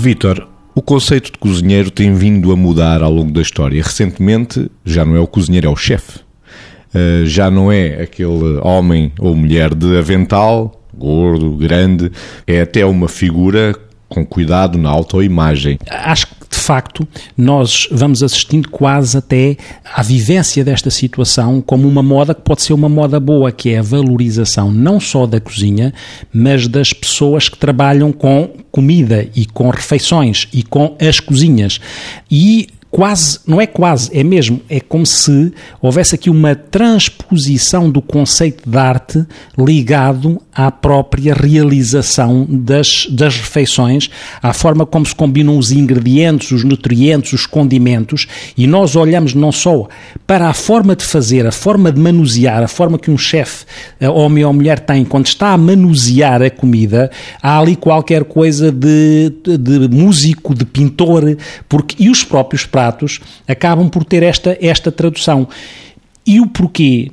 Vítor, o conceito de cozinheiro tem vindo a mudar ao longo da história. Recentemente, já não é o cozinheiro, é o chefe. Uh, já não é aquele homem ou mulher de avental, gordo, grande, é até uma figura com cuidado na autoimagem. Acho que facto nós vamos assistindo quase até à vivência desta situação como uma moda que pode ser uma moda boa, que é a valorização não só da cozinha, mas das pessoas que trabalham com comida e com refeições e com as cozinhas. E quase, não é quase, é mesmo, é como se houvesse aqui uma transposição do conceito de arte ligado à própria realização das, das refeições, à forma como se combinam os ingredientes, os nutrientes, os condimentos, e nós olhamos não só para a forma de fazer, a forma de manusear, a forma que um chefe, eh, homem ou mulher, tem quando está a manusear a comida, há ali qualquer coisa de, de, músico, de pintor, porque, e os próprios pratos pratos acabam por ter esta, esta tradução. E o porquê?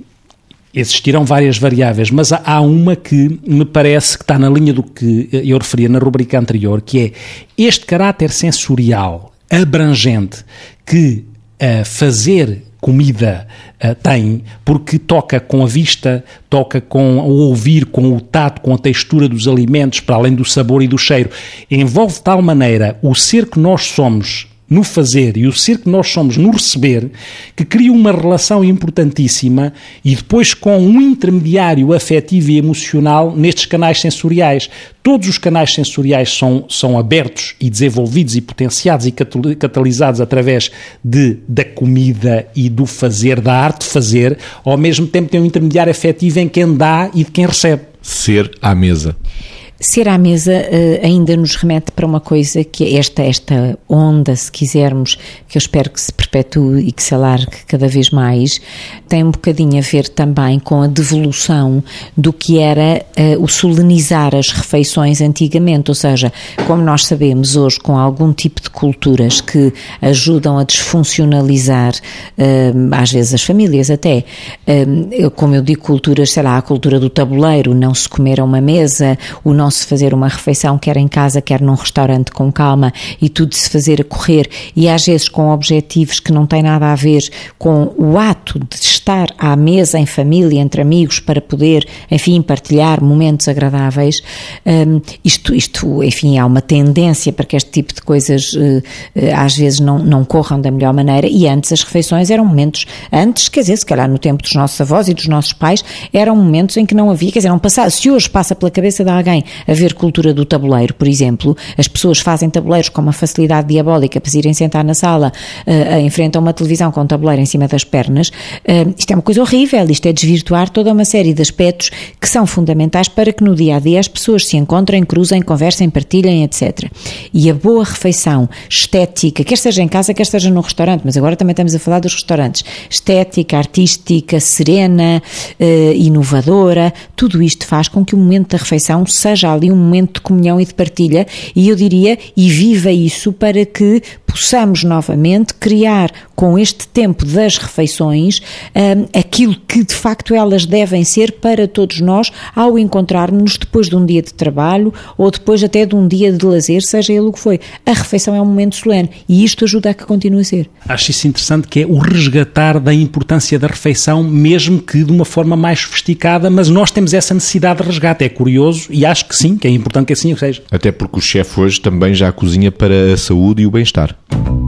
Existirão várias variáveis, mas há uma que me parece que está na linha do que eu referia na rubrica anterior, que é este caráter sensorial abrangente que uh, fazer comida uh, tem, porque toca com a vista, toca com o ouvir, com o tato, com a textura dos alimentos, para além do sabor e do cheiro. Envolve de tal maneira o ser que nós somos no fazer e o ser que nós somos no receber, que cria uma relação importantíssima e depois com um intermediário afetivo e emocional nestes canais sensoriais. Todos os canais sensoriais são, são abertos e desenvolvidos e potenciados e catalisados através de, da comida e do fazer, da arte de fazer, ao mesmo tempo tem um intermediário afetivo em quem dá e de quem recebe. Ser à mesa. Ser à mesa uh, ainda nos remete para uma coisa que é esta, esta onda, se quisermos, que eu espero que se perpetue e que se alargue cada vez mais, tem um bocadinho a ver também com a devolução do que era uh, o solenizar as refeições antigamente, ou seja, como nós sabemos hoje, com algum tipo de culturas que ajudam a desfuncionalizar, uh, às vezes as famílias até, como eu digo, culturas, sei lá, a cultura do tabuleiro, não se comer a uma mesa, o não se fazer uma refeição, quer em casa, quer num restaurante com calma e tudo se fazer a correr e às vezes com objetivos que não têm nada a ver com o ato de estar à mesa em família, entre amigos, para poder, enfim, partilhar momentos agradáveis. Um, isto, isto, enfim, há uma tendência para que este tipo de coisas uh, às vezes não, não corram da melhor maneira e antes as refeições eram momentos, antes, quer dizer, se calhar no tempo dos nossos avós e dos nossos pais, eram momentos em que não havia, quer dizer, não passava, se hoje passa pela cabeça de alguém haver cultura do tabuleiro, por exemplo, as pessoas fazem tabuleiros com uma facilidade diabólica para se irem sentar na sala, uh, em frente a uma televisão com um tabuleiro em cima das pernas, uh, isto é uma coisa horrível, isto é desvirtuar toda uma série de aspectos que são fundamentais para que no dia a dia as pessoas se encontrem, cruzem, conversem, partilhem, etc. E a boa refeição estética, quer seja em casa, quer seja no restaurante, mas agora também estamos a falar dos restaurantes, estética, artística, serena, uh, inovadora, tudo isto faz com que o momento da refeição seja seja ali um momento de comunhão e de partilha, e eu diria, e viva isso para que possamos novamente criar com este tempo das refeições um, aquilo que de facto elas devem ser para todos nós ao encontrarmos-nos depois de um dia de trabalho ou depois até de um dia de lazer, seja ele o que foi. A refeição é um momento solene e isto ajuda a que continue a ser. Acho isso interessante que é o resgatar da importância da refeição, mesmo que de uma forma mais sofisticada, mas nós temos essa necessidade de resgate. É curioso e acho que sim, que é importante que assim seja. Até porque o chefe hoje também já cozinha para a saúde e o bem-estar. you